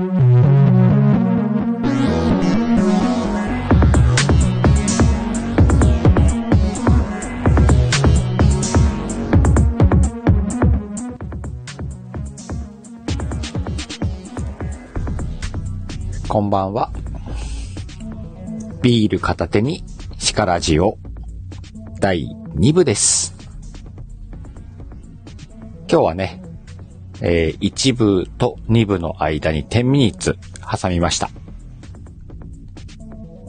こんばんは。ビール片手にシカラジオ第2部です。今日はね、えー、1部と2部の間に10ミニッツ挟みました。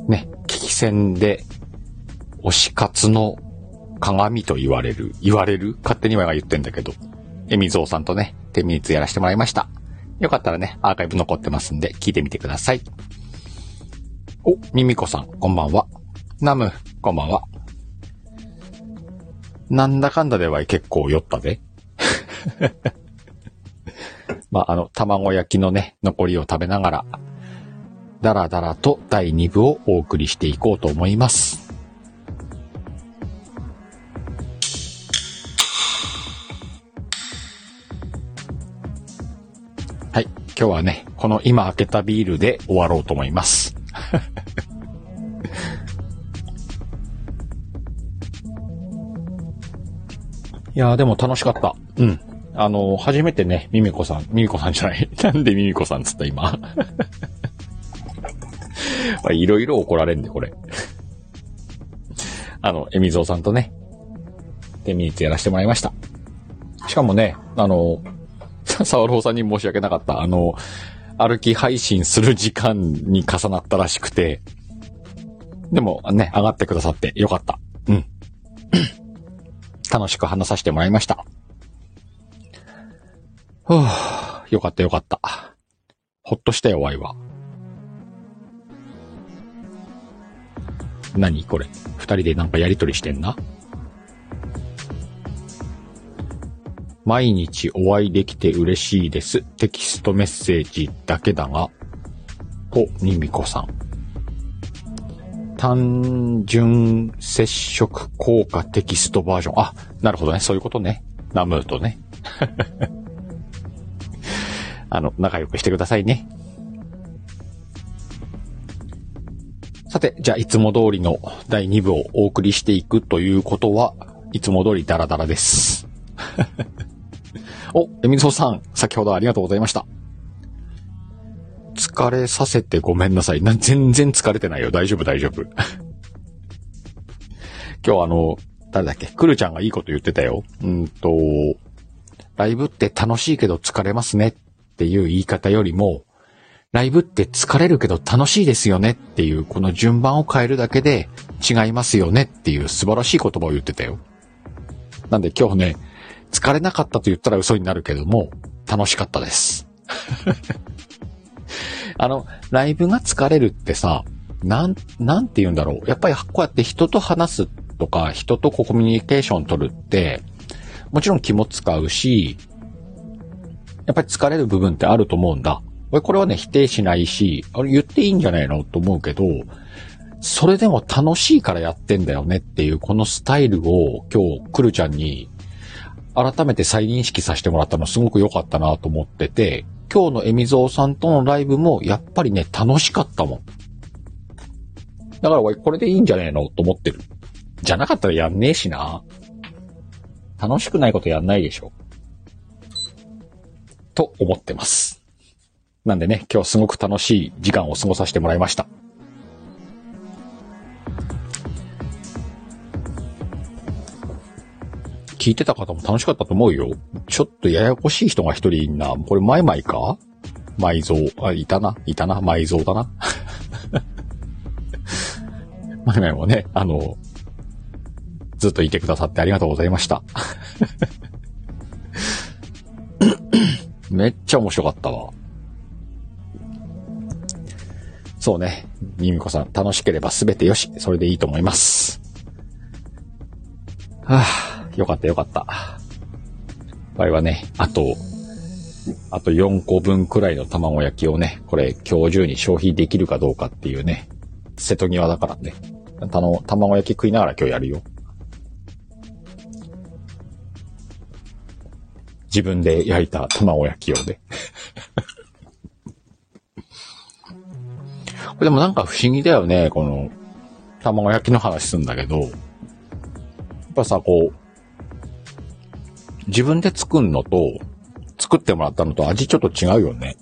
ね、危機戦で推し活の鏡と言われる、言われる？勝手には言ってんだけど、エミゾーさんとね、10ミニッツやらせてもらいました。よかったらね、アーカイブ残ってますんで、聞いてみてください。お、ミミコさん、こんばんは。ナム、こんばんは。なんだかんだでは結構酔ったで。まあ、あの、卵焼きのね、残りを食べながら、だらだらと第2部をお送りしていこうと思います。はい。今日はね、この今開けたビールで終わろうと思います。いやーでも楽しかった。うん。あの初めてね、ミミコさん、ミミコさんじゃない。なんでミミコさんつった今。いろいろ怒られんで、これ。あの、エミゾーさんとね、テミニッツやらせてもらいました。しかもね、あの、サワローさんに申し訳なかった。あの、歩き配信する時間に重なったらしくて、でもね、上がってくださってよかった。うん。楽しく話させてもらいました。ふぅ、よかったよかった。ほっとしたよ、ワイは。何これ？二人でなんかやりとりしてんな？毎日お会いできて嬉しいです。テキストメッセージだけだが、と、ニミコさん。単純接触効果テキストバージョン。あ、なるほどね。そういうことね。ナムーとね。あの、仲良くしてくださいね。さて、じゃあ、いつも通りの第2部をお送りしていくということは、いつも通りダラダラです。お、エミゾさん、先ほどありがとうございました。疲れさせてごめんなさい。な全然疲れてないよ。大丈夫、大丈夫。今日あの、誰だっけ？クルちゃんがいいこと言ってたよ。うんと、ライブって楽しいけど疲れますねっっていう言い方よりも、ライブって疲れるけど楽しいですよねっていう、この順番を変えるだけで違いますよねっていう素晴らしい言葉を言ってたよ。なんで今日ね、疲れなかったと言ったら嘘になるけども、楽しかったです。あの、ライブが疲れるってさ、なん、なんて言うんだろう。やっぱりこうやって人と話すとか、人とコミュニケーション取るって、もちろん気も使うし、やっぱり疲れる部分ってあると思うんだ。俺これはね、否定しないし、あれ言っていいんじゃないの？と思うけど、それでも楽しいからやってんだよねっていう、このスタイルを今日、くるちゃんに改めて再認識させてもらったのすごく良かったなと思ってて、今日のエミゾーさんとのライブもやっぱりね、楽しかったもん。だから俺これでいいんじゃねえの？と思ってる。じゃなかったらやんねえしな。楽しくないことやんないでしょ。と思ってます。なんでね、今日すごく楽しい時間を過ごさせてもらいました。聞いてた方も楽しかったと思うよ。ちょっとややこしい人が一人いんな。これ、マイマイか？埋蔵。あ、いたな。いたな。埋蔵だな。マイマイもね、あの、ずっといてくださってありがとうございました。めっちゃ面白かったわ。そうね。ミミコさん、楽しければ全てよし。それでいいと思います。はぁ、よかったよかった。場合はね、あと、あと4個分くらいの卵焼きをね、これ今日中に消費できるかどうかっていうね、瀬戸際だからね。たの、卵焼き食いながら今日やるよ。自分で焼いた卵焼きをね。こ れでもなんか不思議だよね、この、卵焼きの話すんだけど、やっぱさ、こう、自分で作るのと、作ってもらったのと味ちょっと違うよね。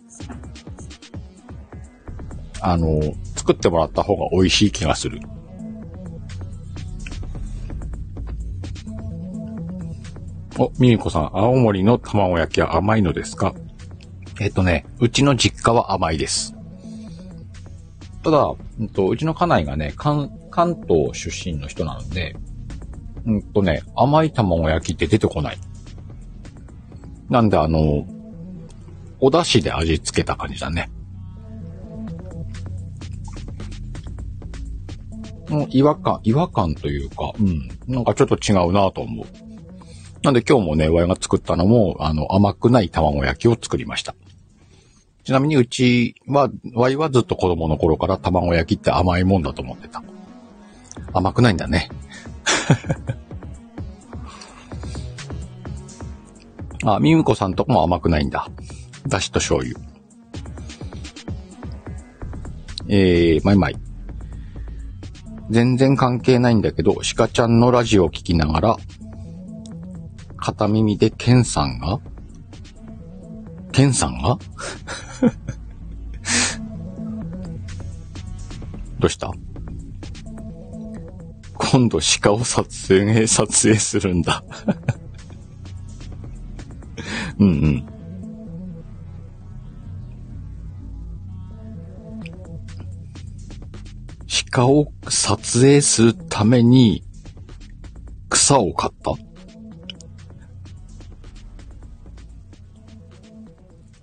あの、作ってもらった方が美味しい気がする。お、みみこさん、青森の卵焼きは甘いのですか？えっとね、うちの実家は甘いです。ただ、うんと、うちの家内がね、関、関東出身の人なので、うんとね、甘い卵焼きって出てこない。なんであの、お出汁で味付けた感じだね。もう違和感、違和感というか、うん、なんかちょっと違うなと思う。なんで今日もね、ワイが作ったのも、あの、甘くない卵焼きを作りました。ちなみにうちは、ワイはずっと子供の頃から卵焼きって甘いもんだと思ってた。甘くないんだね。あ、みむこさんとこも甘くないんだ。だしと醤油。えー、まいまい。全然関係ないんだけど、鹿ちゃんのラジオを聞きながら、片耳でケンさんが？ケンさんが？どうした？今度鹿を撮影、撮影するんだ。うんうん。鹿を撮影するために草を買った。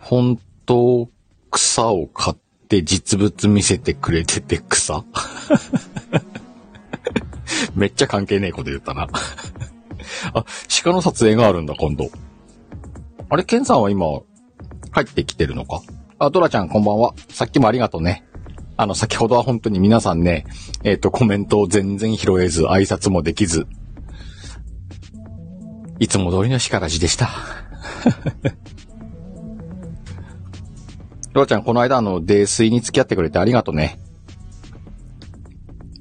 本当草を買って実物見せてくれてて草？めっちゃ関係ねえこと言ったな あ、鹿の撮影があるんだ、今度。あれ、ケンさんは今、入ってきてるのか？あ、ドラちゃんこんばんは。さっきもありがとうね。あの、先ほどは本当に皆さんね、えっ、ー、と、コメントを全然拾えず、挨拶もできず、いつも通りの叱らじでした。ロラちゃん、この間あの、泥酔に付き合ってくれてありがとうね。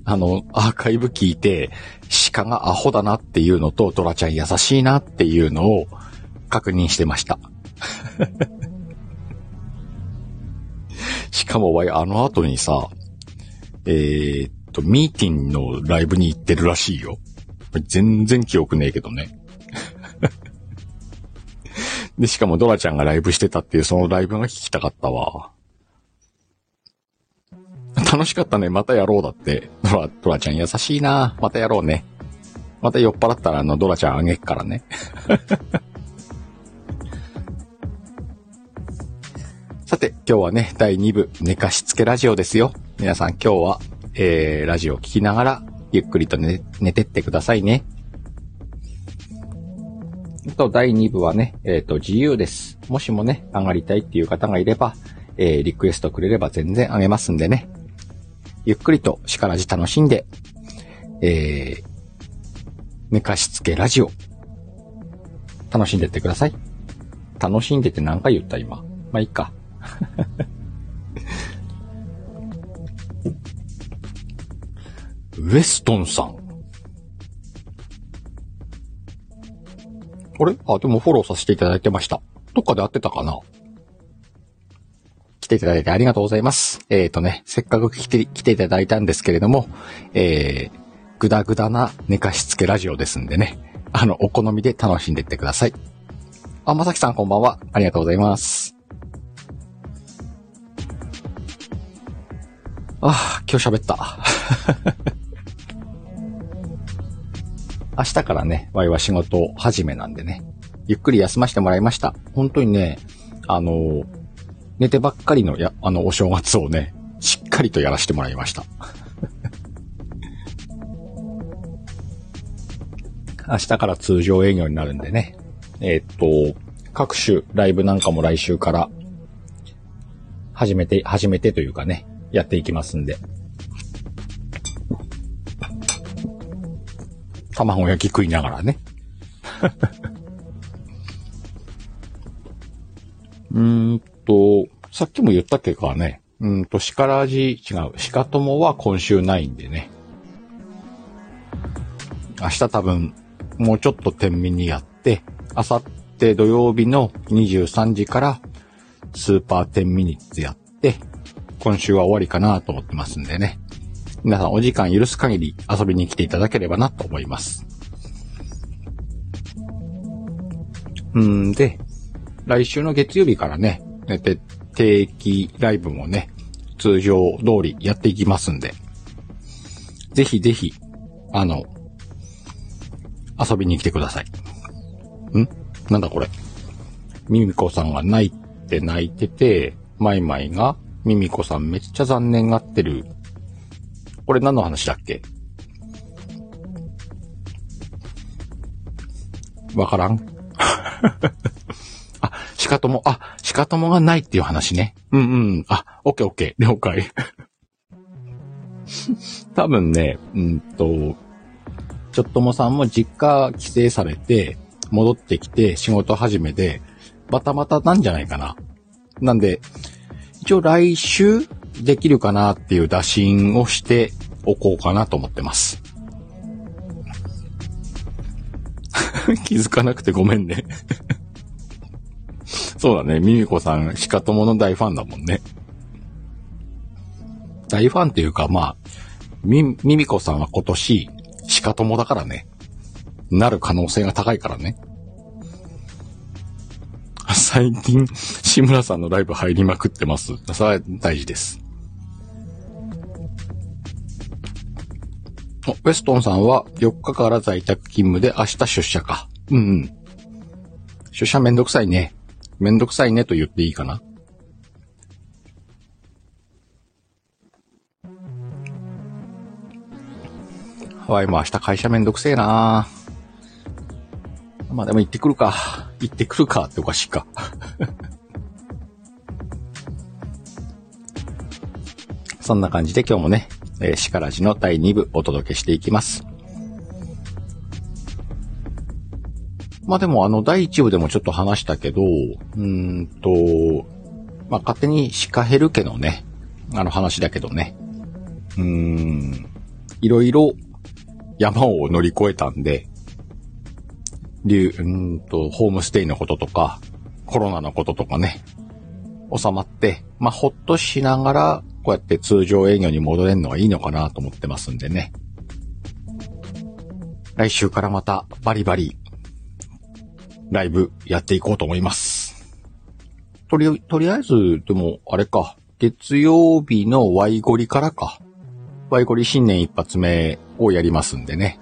あの、アーカイブ聞いて、鹿がアホだなっていうのと、ドラちゃん優しいなっていうのを確認してました。しかも、わい、あの後にさ、えー、っと、ミーティンのライブに行ってるらしいよ。全然記憶ねえけどね。で、しかもドラちゃんがライブしてたっていうそのライブが聞きたかったわ。楽しかったね。またやろうだって。ドラ、ドラちゃん優しいな。またやろうね。また酔っ払ったらあのドラちゃんあげっからね。さて、今日はね、第2部、寝かしつけラジオですよ。皆さん今日は、えー、ラジオを聴きながら、ゆっくりと寝、寝てってくださいね。と、第2部はね、えっ、ー、と、自由です。もしもね、上がりたいっていう方がいれば、えー、リクエストくれれば全然あげますんでね。ゆっくりと力じ楽しんで、えー、寝かしつけラジオ、楽しんでってください。楽しんでって何回言った今？まあ、いいか。ウエストンさん。あれ？あ、でもフォローさせていただいてました。どっかで会ってたかな？来ていただいてありがとうございます。えっ、ー、とね、せっかく来て、来ていただいたんですけれども、えー、ぐだぐだな寝かしつけラジオですんでね、あの、お好みで楽しんでいってください。あ、まさきさんこんばんは。ありがとうございます。ああ、今日喋った。明日からね、ワイは仕事始めなんでね、ゆっくり休ませてもらいました。本当にね、あの、寝てばっかりのや、あの、お正月をね、しっかりとやらせてもらいました。明日から通常営業になるんでね。えー、っと、各種ライブなんかも来週から始めて、始めてというかね、やっていきますんで。卵焼き食いながらね。うーんと、さっきも言ったっけかね。うんと、鹿ラジ、違う、鹿友は今週ないんでね。明日多分、もうちょっと天秤にやって、あさって土曜日の23時からスーパー10ミニッツやって、今週は終わりかなと思ってますんでね。皆さんお時間許す限り遊びに来ていただければなと思います。うんで、来週の月曜日からね、定期ライブもね、通常通りやっていきますんで、ぜひぜひ、あの、遊びに来てください。ん？なんだこれ？ミミコさんが泣いて泣いてて、マイマイが、ミミコさんめっちゃ残念がってる。これ何の話だっけ？わからん あ、しかとも、あ、しかともがないっていう話ね。うんうん。あ、オッケーオッケー。了解。多分ね、うんと、ちょっともさんも実家帰省されて、戻ってきて仕事始めで、バタバタなんじゃないかな。なんで、一応来週できるかなっていう打診をしておこうかなと思ってます。気づかなくてごめんね そうだね。ミミコさん、シカトモの大ファンだもんね。大ファンっていうか、まあ、ミ、ミミコさんは今年、シカトモだからね。なる可能性が高いからね。最近、志村さんのライブ入りまくってます。それは大事です。ウェストンさんは4日から在宅勤務で明日出社か。うんうん。出社めんどくさいね。めんどくさいねと言っていいかな。ハワイも明日会社めんどくせえなまあでも行ってくるか。行ってくるかっておかしいか。そんな感じで今日もね、えー、シカラジの第2部お届けしていきます。まあでもあの第1部でもちょっと話したけど、うんと、まあ勝手にシカヘル家のね、あの話だけどね、うーん、いろいろ山を乗り越えたんで、流、うんと、ホームステイのこととか、コロナのこととかね、収まって、まあ、ほっとしながら、こうやって通常営業に戻れるのがいいのかなと思ってますんでね。来週からまたバリバリ、ライブやっていこうと思います。とり、とりあえず、でも、あれか、月曜日のワイゴリからか。ワイゴリ新年一発目をやりますんでね。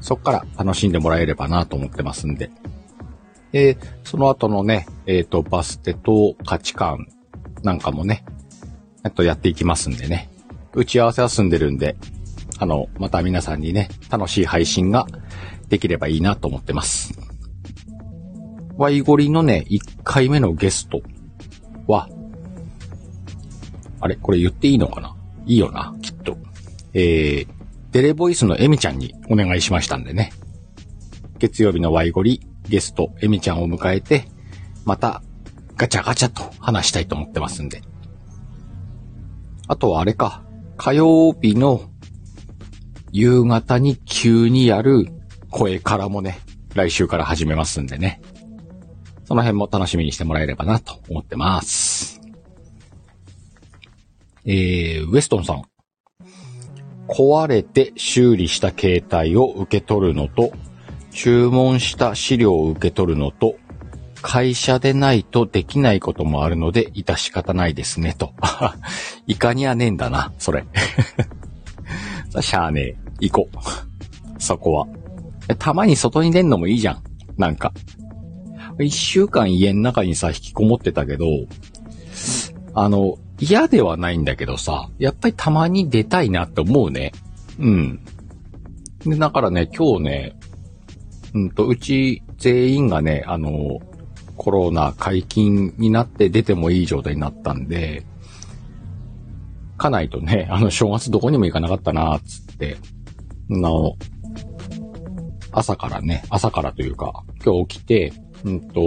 そっから楽しんでもらえればなと思ってますんで。えその後のね、えっ、ー、と、バステと価値観なんかもね、えっと、やっていきますんでね。打ち合わせは済んでるんで、あの、また皆さんにね、楽しい配信ができればいいなと思ってます。ワイゴリのね、1回目のゲストは、あれこれ言っていいのかな？いいよな、きっと。えー、テレボイスのエミちゃんにお願いしましたんでね。月曜日のワイゴリゲストエミちゃんを迎えて、またガチャガチャと話したいと思ってますんで。あとはあれか、火曜日の夕方に急にやる声からもね、来週から始めますんでね。その辺も楽しみにしてもらえればなと思ってます。えー、ウエストンさん。壊れて修理した携帯を受け取るのと、注文した資料を受け取るのと、会社でないとできないこともあるので、致し方ないですね、と。いかにはねえんだな、それ。しゃあねえ。行こう。そこは。たまに外に出んのもいいじゃん。なんか。一週間家の中にさ、引きこもってたけど、あの、嫌ではないんだけどさ、やっぱりたまに出たいなって思うね。うん。で、だからね、今日ね、うんと、うち全員がね、あの、コロナ解禁になって出てもいい状態になったんで、かないとね、あの、正月どこにも行かなかったな、つって、の、朝からね、朝からというか、今日起きて、うんと、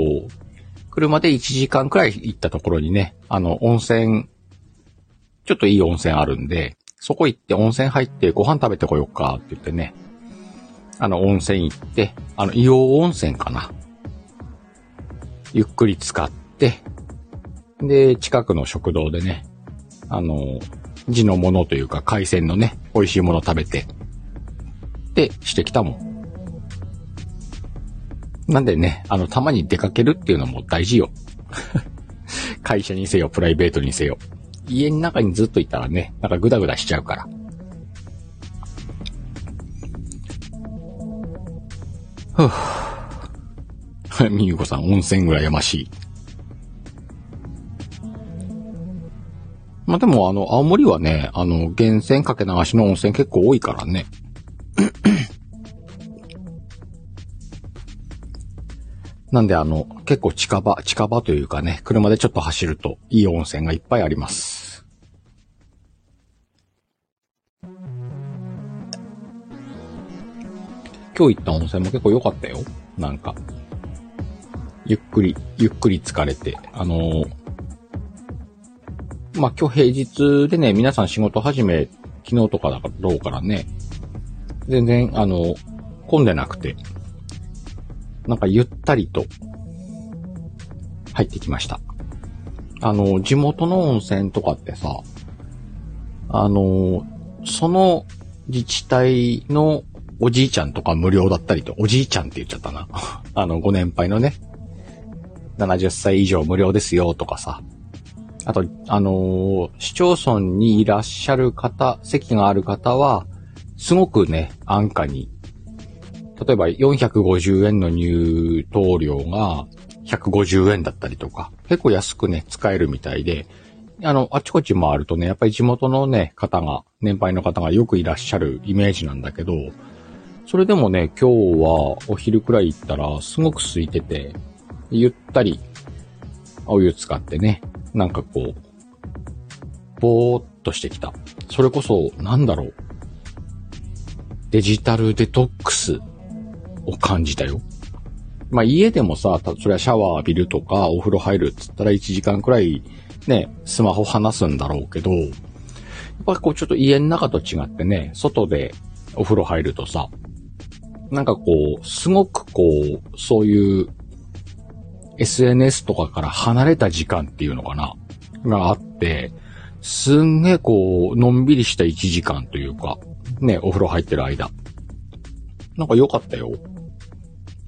車で1時間くらい行ったところにね、あの、温泉ちょっといい温泉あるんで、そこ行って温泉入ってご飯食べてこようかって言ってね、あの温泉行って、あの硫黄温泉かな。ゆっくり使って、で、近くの食堂でね、あの、地のものというか海鮮のね、美味しいもの食べて、で、してきたもん。なんでね、あの、たまに出かけるっていうのも大事よ。会社にせよ、プライベートにせよ。家の中にずっといたらね、なんかグダグダしちゃうから。ふぅ。みゆこさん、温泉羨ましい。まあ、でも、あの、青森はね、あの、源泉かけ流しの温泉結構多いからね。なんであの、結構近場、近場というかね、車でちょっと走るといい温泉がいっぱいあります。今日行った温泉も結構良かったよ。なんか。ゆっくり、ゆっくり疲れて、あのー、まあ、今日平日でね、皆さん仕事始め、昨日とかだろうからね、全然、あの、混んでなくて、なんかゆったりと入ってきました。あの、地元の温泉とかってさ、あの、その自治体のおじいちゃんとか無料だったりと、おじいちゃんって言っちゃったな。あの、ご年配のね、70歳以上無料ですよとかさ。あと、あのー、市町村にいらっしゃる方、席がある方は、すごくね、安価に例えば450円の入湯料が150円だったりとか、結構安くね、使えるみたいで、あの、あちこち回るとね、やっぱり地元のね、方が、年配の方がよくいらっしゃるイメージなんだけど、それでもね、今日はお昼くらい行ったら、すごく空いてて、ゆったり、お湯使ってね、なんかこう、ぼーっとしてきた。それこそ、なんだろう。デジタルデトックスを感じたよ。まあ家でもさ、それはシャワー浴びるとかお風呂入るっつったら1時間くらいね、スマホ離すんだろうけど、やっぱこうちょっと家の中と違ってね、外でお風呂入るとさ、なんかこう、すごくこう、そういう SNS とかから離れた時間っていうのかな？があって、すんげえこう、のんびりした1時間というか、ね、お風呂入ってる間。なんか良かったよ。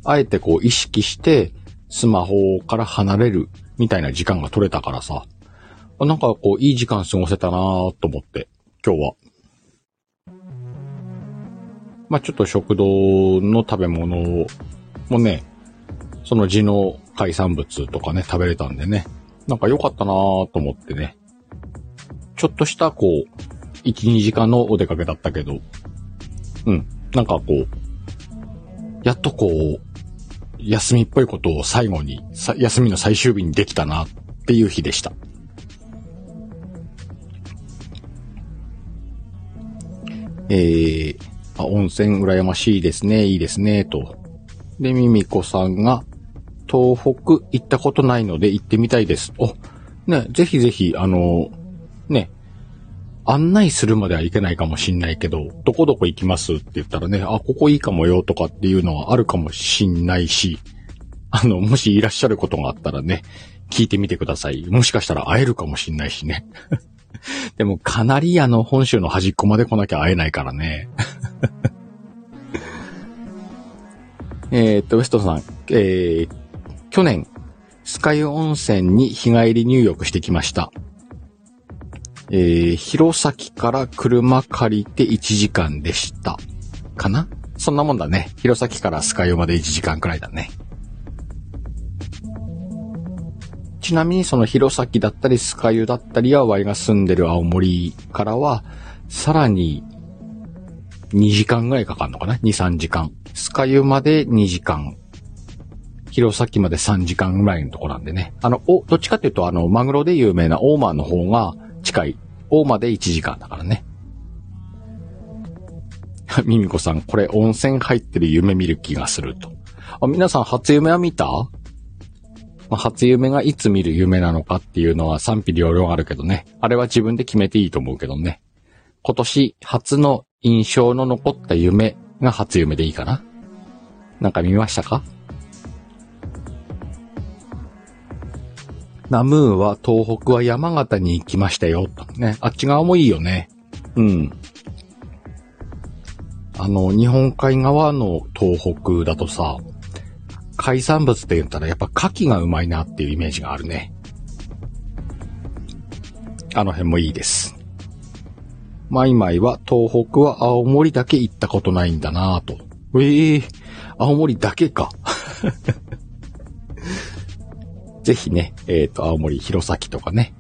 あえてこう意識してスマホから離れるみたいな時間が取れたからさ、なんかこういい時間過ごせたなと思って、今日は。まあちょっと食堂の食べ物もね、その地の海産物とかね、食べれたんでね、なんか良かったなぁと思ってね、ちょっとしたこう、1、2時間のお出かけだったけど、うん、なんかこう、やっとこう、休みっぽいことを最後に、休みの最終日にできたなっていう日でした。えー、あ、温泉羨ましいですね、いいですね、と。で、ミミコさんが、東北行ったことないので行ってみたいです。お、ね、ぜひぜひ、あの、ね、案内するまではいけないかもしんないけど、どこどこ行きます？って言ったらね、あ、ここいいかもよとかっていうのはあるかもしんないし、あの、もしいらっしゃることがあったらね、聞いてみてください。もしかしたら会えるかもしんないしね。でも、カナリアの本州の端っこまで来なきゃ会えないからね。えっと、ウエストさん、えー、去年、スカイ温泉に日帰り入浴してきました。えー、弘前から車借りて1時間でした。かな？そんなもんだね。弘前からスカイオまで1時間くらいだね。ちなみにその弘前だったりスカユだったりは、ワイが住んでる青森からは、さらに2時間ぐらいかかるのかな ?2、3時間。スカユまで2時間。弘前まで3時間ぐらいのとこなんでね。あの、お、どっちかっていうと、あの、マグロで有名なオーマーの方が、近い。大まで1時間だからね。ミミコさん、これ温泉入ってる夢見る気がすると。あ、皆さん初夢は見た？ま、初夢がいつ見る夢なのかっていうのは賛否両論あるけどね。あれは自分で決めていいと思うけどね。今年初の印象の残った夢が初夢でいいかな。なんか見ましたか？ナムーは東北は山形に行きましたよ。ね。あっち側もいいよね。うん。あの、日本海側の東北だとさ、海産物って言ったらやっぱ牡蠣がうまいなっていうイメージがあるね。あの辺もいいです。マイマイは東北は青森だけ行ったことないんだなぁと。ええー、青森だけか。ぜひね、えっ、ー、と、青森弘前とかね、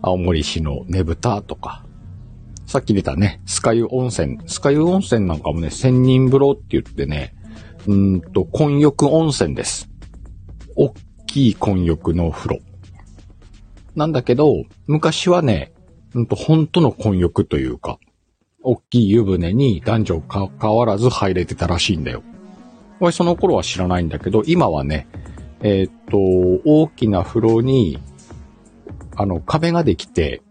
青森市のねぶたとか、さっき出たね、スカユ温泉。スカユ温泉なんかもね、千人風呂って言ってね、うんと、混浴温泉です。おっきい混浴の風呂。なんだけど、昔はね、うんと、本当の混浴というか、おっきい湯船に男女か変わらず入れてたらしいんだよ。俺その頃は知らないんだけど、今はね、えー、っと、大きな風呂に、あの、壁ができて、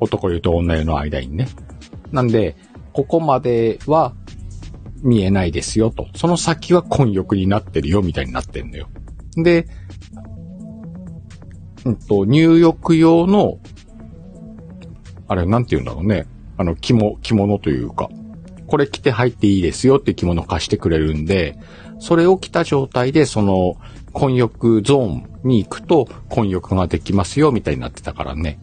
男湯と女湯の間にね。なんで、ここまでは見えないですよと。その先は混浴になってるよみたいになってんのよ。で、うんと、入浴用の、あれ、なんて言うんだろうね。あの、着物、着物というか、これ着て入っていいですよって着物貸してくれるんで、それを着た状態で、その、混浴ゾーンに行くと、混浴ができますよ、みたいになってたからね。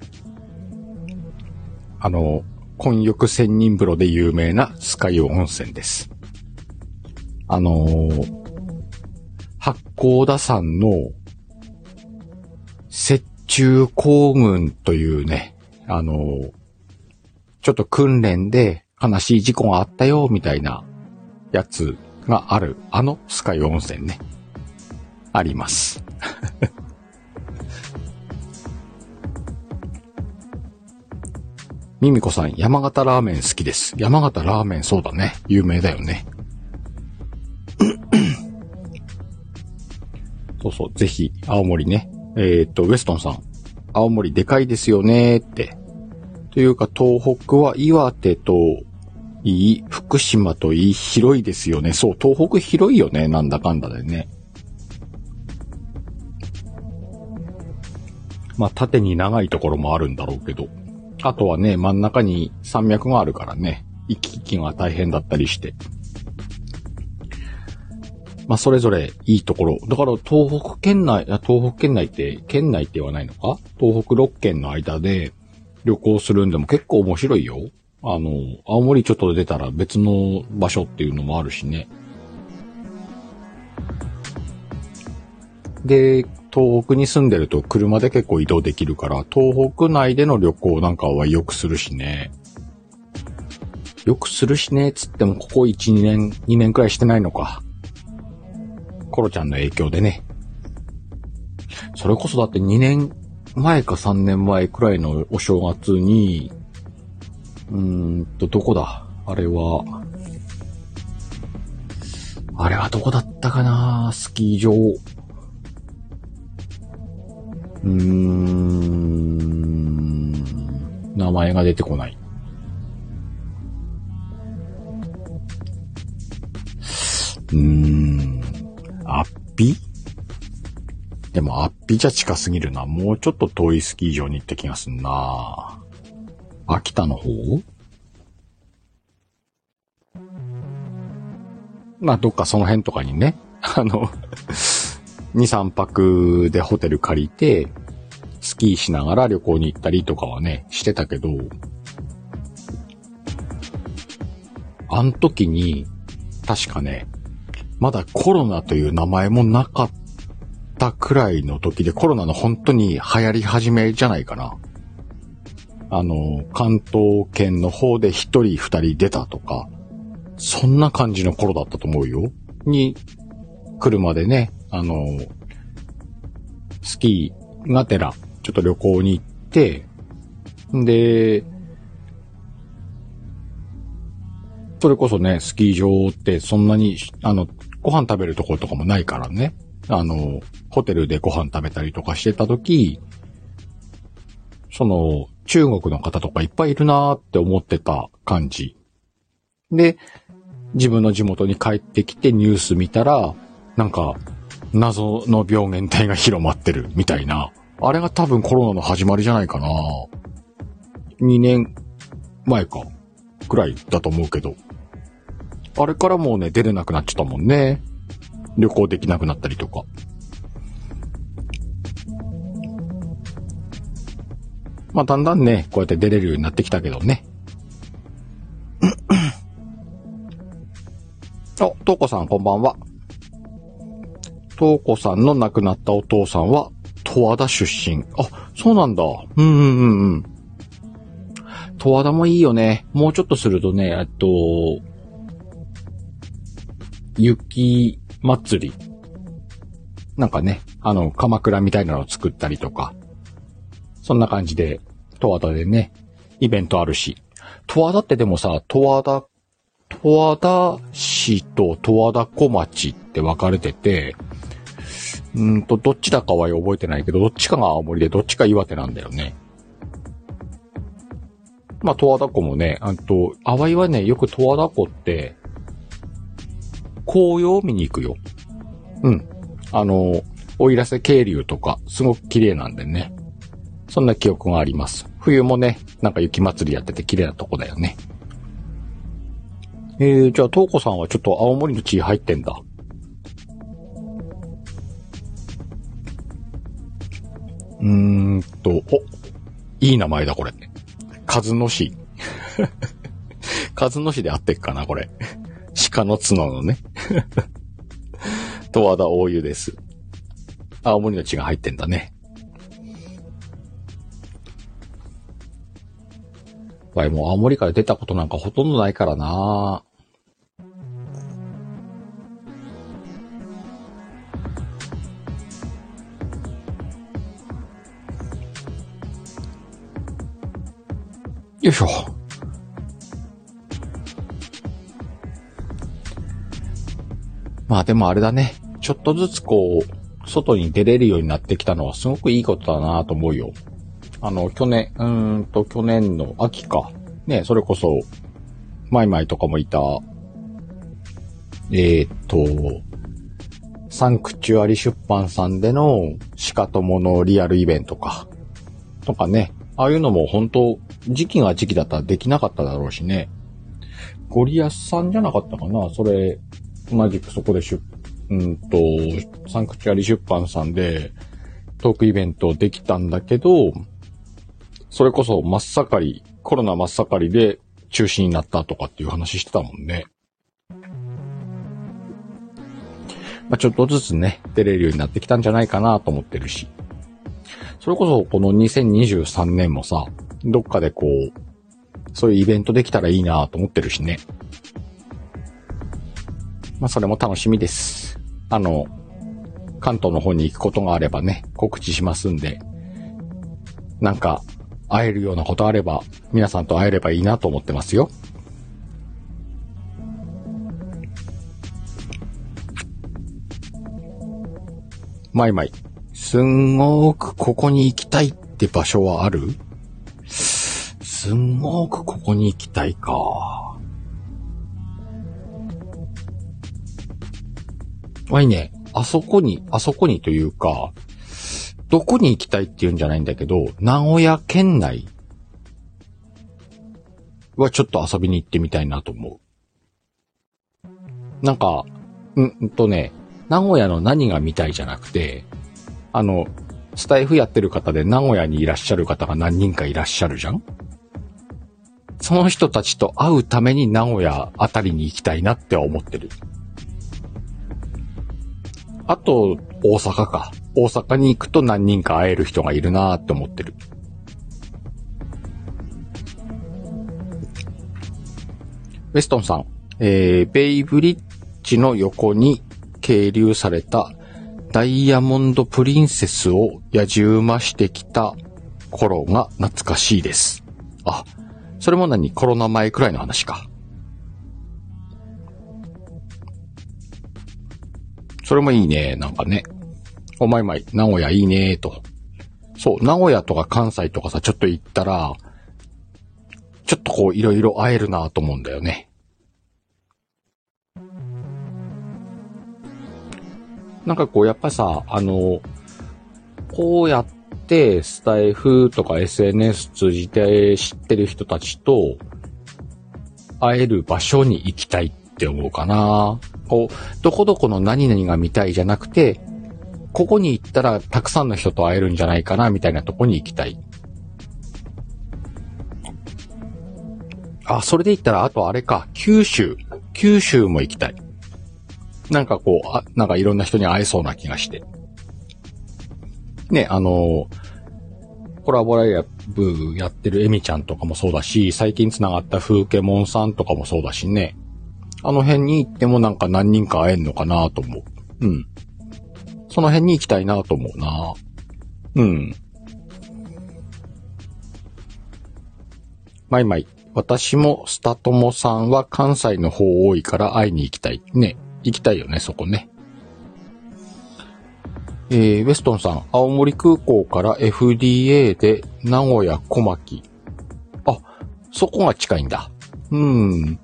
あの、混浴仙人風呂で有名なスカイ温泉です。あのー、八甲田山の雪中行軍というね、あのー、ちょっと訓練で悲しい事故があったよ、みたいなやつがある、あのスカイ温泉ね。あります。ミミコさん、山形ラーメン好きです。山形ラーメンそうだね。有名だよね。そうそう、ぜひ、青森ね。えー、っと、ウエストンさん。青森でかいですよねって。というか、東北は岩手といい、福島といい、広いですよね。そう、東北広いよね。なんだかんだでね。まあ、縦に長いところもあるんだろうけど。あとはね、真ん中に山脈があるからね、行き来が大変だったりして。まあ、それぞれいいところ。だから、東北県内、東北県内って、県内って言わないのか？東北6県の間で旅行するんでも結構面白いよ。あの、青森ちょっと出たら別の場所っていうのもあるしね。で、東北に住んでると車で結構移動できるから、東北内での旅行なんかはよくするしね。よくするしね、つってもここ1、2年、2年くらいしてないのか。コロちゃんの影響でね。それこそだって2年前か3年前くらいのお正月に、うーんと、どこだ？あれは、あれはどこだったかな？スキー場。うーん、名前が出てこない。うーん。アッピ？でもアッピじゃ近すぎるな。もうちょっと遠いスキー場に行った気がすんな。秋田の方？まあ、どっかその辺とかにね、あの2、3泊でホテル借りて、スキーしながら旅行に行ったりとかはね、してたけど、あん時に、確かね、まだコロナという名前もなかったくらいの時でコロナの本当に流行り始めじゃないかな。あの、関東圏の方で一人二人出たとか、そんな感じの頃だったと思うよ。に、車でね、あの、スキーがてら、ちょっと旅行に行って、んで、それこそね、スキー場ってそんなに、あの、ご飯食べるところとかもないからね。あの、ホテルでご飯食べたりとかしてた時、その、中国の方とかいっぱいいるなーって思ってた感じ。で、自分の地元に帰ってきてニュース見たら、なんか、謎の病原体が広まってるみたいな。あれが多分コロナの始まりじゃないかな。2年前か。くらいだと思うけど。あれからもうね、出れなくなっちゃったもんね。旅行できなくなったりとか。まあ、だんだんね、こうやって出れるようになってきたけどね。あ、とうこさんこんばんは。とうこさんの亡くなったお父さんは、十和田出身。あ、そうなんだ。うんうんうんうん。十和田もいいよね。もうちょっとするとね、えっと、雪祭り。なんかね、あの、鎌倉みたいなのを作ったりとか。そんな感じで、十和田でね、イベントあるし。十和田ってでもさ、十和田、十和田市と十和田小町って分かれてて、うんと、どっちだかは覚えてないけど、どっちかが青森でどっちか岩手なんだよね。まあ、十和田湖もね、あと、淡いはね、よく十和田湖って、紅葉を見に行くよ。うん。あの、おいらせ渓流とか、すごく綺麗なんでね。そんな記憶があります。冬もね、なんか雪祭りやってて綺麗なとこだよね。えー、じゃあ、トーコさんはちょっと青森の地入ってんだ。うーんと、お、いい名前だ、これ。カズノシ。カズノシで合ってっかな、これ。鹿の角のね。十和田大湯です。青森の血が入ってんだね。わい、もう青森から出たことなんかほとんどないからなよいしょ。まあでもあれだね。ちょっとずつこう、外に出れるようになってきたのはすごくいいことだなと思うよ。あの、去年、うーんと、去年の秋か。ね、それこそ、マイマイとかもいた、えー、っと、サンクチュアリ出版さんでの鹿友のリアルイベントか。とかね。ああいうのも本当時期が時期だったらできなかっただろうしね。ゴリアスさんじゃなかったかなそれ、同じくそこで出、うんと、サンクチュアリ出版さんでトークイベントできたんだけど、それこそ真っ盛り、コロナ真っ盛りで中止になったとかっていう話してたもんね。まあ、ちょっとずつね、出れるようになってきたんじゃないかなと思ってるし。それこそこの2023年もさ、どっかでこう、そういうイベントできたらいいなと思ってるしね。まあ、それも楽しみです。あの、関東の方に行くことがあればね、告知しますんで、なんか、会えるようなことあれば、皆さんと会えればいいなと思ってますよ。マイマイ。すんごくここに行きたいって場所はある？すんごくここに行きたいか。わいね、あそこに、あそこにというか、どこに行きたいって言うんじゃないんだけど、名古屋県内はちょっと遊びに行ってみたいなと思う。なんか、んとね、名古屋の何が見たいじゃなくて、あの、スタイフやってる方で名古屋にいらっしゃる方が何人かいらっしゃるじゃん？その人たちと会うために名古屋あたりに行きたいなって思ってる。あと、大阪か。大阪に行くと何人か会える人がいるなって思ってる。ウェストンさん、えー、ベイブリッジの横に係留されたダイヤモンドプリンセスを野じ馬してきた頃が懐かしいです。あ、それも何？コロナ前くらいの話か。それもいいね、なんかね。おまいまい、名古屋いいねーと。そう、名古屋とか関西とかさ、ちょっと行ったら、ちょっとこう、いろいろ会えるなと思うんだよね。なんかこう、やっぱさ、あの、こうやってスタイフとか SNS 通じて知ってる人たちと会える場所に行きたいって思うかな。こう、どこどこの何々が見たいじゃなくて、ここに行ったらたくさんの人と会えるんじゃないかな、みたいなとこに行きたい。あ、それで言ったら、あとあれか、九州。九州も行きたい。なんかこう、あ、なんかいろんな人に会えそうな気がして。ね、あの、コラボライブやってるエミちゃんとかもそうだし、最近繋がった風景モンさんとかもそうだしね。あの辺に行ってもなんか何人か会えんのかなと思う。うん。その辺に行きたいなと思うな。うん。まいまい。私もスタトモさんは関西の方多いから会いに行きたい。ね。行きたいよね、そこね。えー、ウェストンさん、青森空港から FDA で名古屋小牧。あ、そこが近いんだ。うん。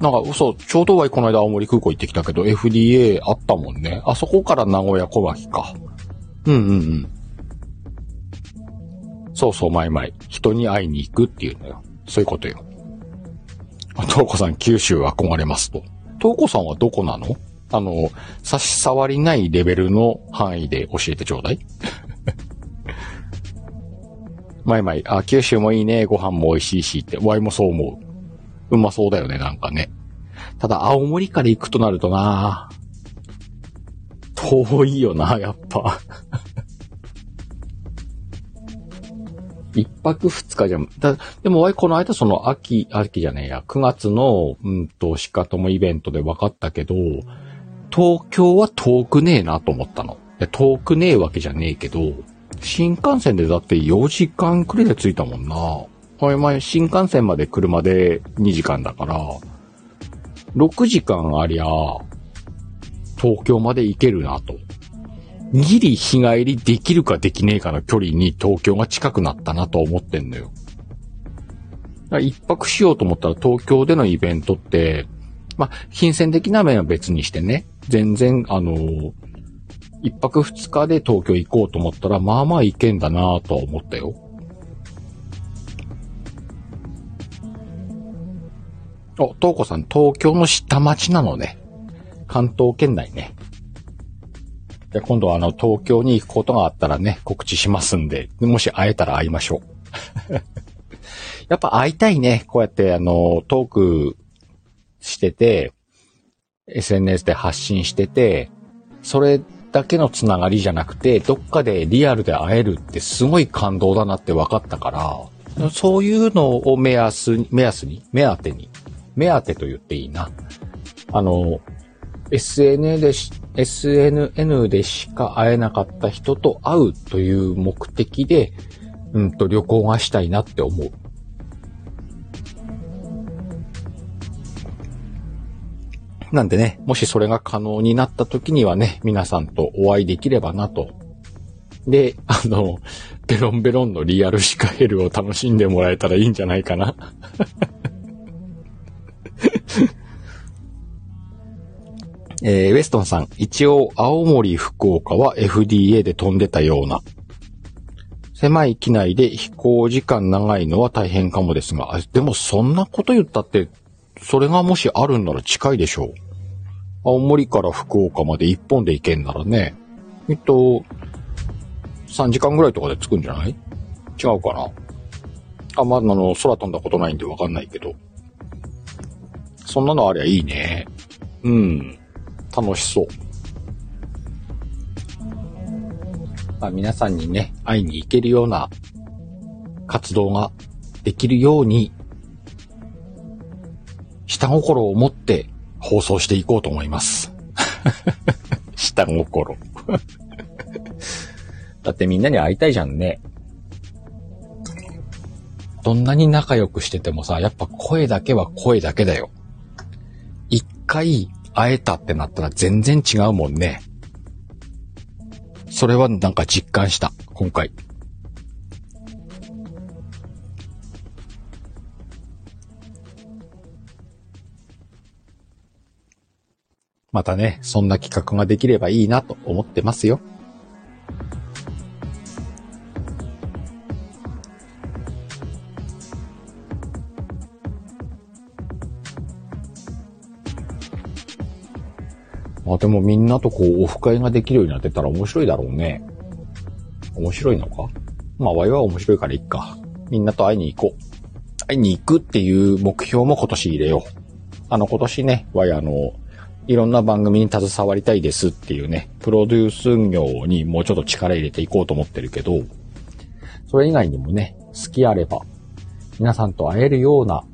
なんか、嘘、ちょうどはこの間青森空港行ってきたけど、FDA あったもんね。あそこから名古屋小牧か。うんうんうん。そうそう、前々。人に会いに行くっていうのよ。そういうことよ。トーコさん、九州憧れますと。トーコさんはどこなの？あの、差し障りないレベルの範囲で教えてちょうだい。前々、あ、九州もいいね、ご飯も美味しいしって、ワイもそう思う。まそうだよね、なんかね。ただ、青森から行くとなるとな遠いよな、やっぱ。一泊二日じゃん。だ、でも、この間その秋、秋じゃねえや、9月の、うんと、しかともイベントで分かったけど、東京は遠くねえなと思ったの。遠くねえわけじゃねえけど、新幹線でだって4時間くらいで着いたもんな。これ前新幹線まで車で2時間だから、6時間ありゃ、東京まで行けるなと。ギリ日帰りできるかできねえかの距離に東京が近くなったなと思ってんのよ。一泊しようと思ったら東京でのイベントって、ま、金銭的な面は別にしてね、全然、あの、一泊二日で東京行こうと思ったら、まあまあ行けんだなとは思ったよ。お、東子さん、東京の下町なのね。関東圏内ね。で、今度はあの、東京に行くことがあったらね、告知しますんで、もし会えたら会いましょう。やっぱ会いたいね。こうやってあの、トークしてて、SNS で発信してて、それだけのつながりじゃなくて、どっかでリアルで会えるってすごい感動だなって分かったから、そういうのを目安、目安に、目当てに目当てと言っていいな。あの、SN でし、SNN でしか会えなかった人と会うという目的で、うんと旅行がしたいなって思う。なんでね、もしそれが可能になった時にはね、皆さんとお会いできればなと。で、あの、ベロンベロンのリアルシカヘルを楽しんでもらえたらいいんじゃないかな。えー、ウェストンさん、一応、青森、福岡は FDA で飛んでたような。狭い機内で飛行時間長いのは大変かもですが、でもそんなこと言ったって、それがもしあるんなら近いでしょう。青森から福岡まで一本で行けんならね、えっと、3時間ぐらいとかで着くんじゃない？違うかな？あ、まあ、あの、空飛んだことないんでわかんないけど。そんなのありゃいいね。うん。楽しそう。まあ、皆さんにね、会いに行けるような活動ができるように、下心を持って放送していこうと思います。下心。だってみんなに会いたいじゃんね。どんなに仲良くしててもさ、やっぱ声だけは声だけだよ。一回会えたってなったら全然違うもんね。それはなんか実感した、今回。またね、そんな企画ができればいいなと思ってますよ。あでもみんなとこうオフ会ができるようになってたら面白いだろうね。面白いのか？まあワイは面白いからいっか。みんなと会いに行こう。会いに行くっていう目標も今年入れよう。あの今年ね、ワイあの、いろんな番組に携わりたいですっていうね、プロデュース業にもうちょっと力入れていこうと思ってるけど、それ以外にもね、好きあれば、皆さんと会えるような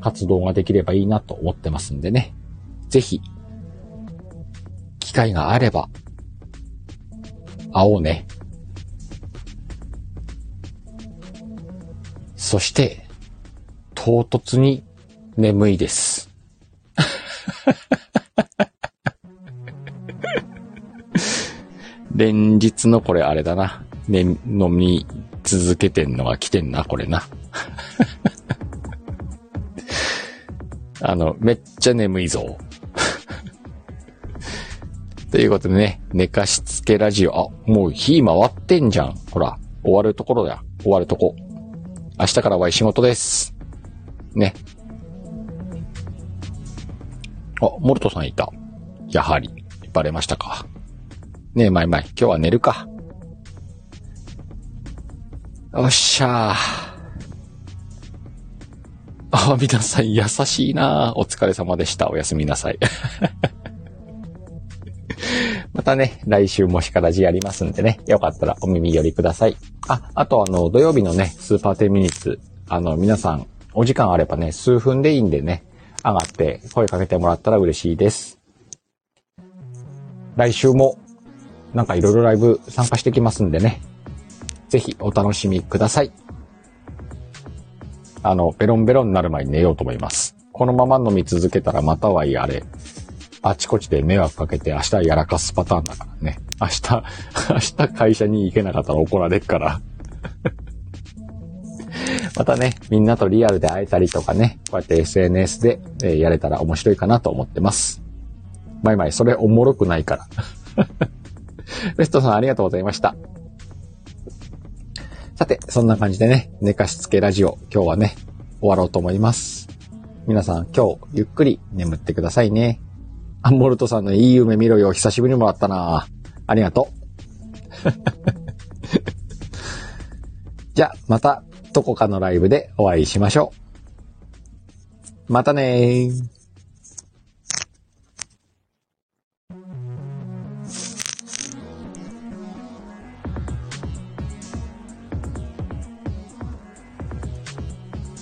活動ができればいいなと思ってますんでね、ぜひ、会があれば、会おうね。そして、唐突に眠いです。連日のこれあれだな。ね、飲み続けてんのが来てんな、これな。あの、めっちゃ眠いぞ。ということでね、寝かしつけラジオ。あ、もう火回ってんじゃん。ほら、終わるところだ。終わるとこ。明日からは仕事です。ね。あ、モルトさんいた。やはり、バレましたか。ねえ、まいまい、今日は寝るか。よっしゃー。あ、皆さん優しいなお疲れ様でした。おやすみなさい。またね、来週もしからじやりますんでね、よかったらお耳寄りください。あ、あとあの、土曜日のね、スーパーテミニッツ、あの、皆さん、お時間あればね、数分でいいんでね、上がって声かけてもらったら嬉しいです。来週もなんかいろいろライブ参加してきますんでね。ぜひお楽しみください。あの、ベロンベロンになる前に寝ようと思います。このまま飲み続けたらまたはいあれ、あちこちで迷惑かけて明日やらかすパターンだからね。明日、明日会社に行けなかったら怒られっから。またね、みんなとリアルで会えたりとかね、こうやって SNS で、えやれたら面白いかなと思ってます。まいまい、それおもろくないから。ベストさんありがとうございました。さて、そんな感じでね、寝かしつけラジオ、今日はね、終わろうと思います。皆さん今日ゆっくり眠ってくださいね。アンモルトさんのいい夢見ろよ。久しぶりにもらったなありがとう。じゃあ、またどこかのライブでお会いしましょう。またねー。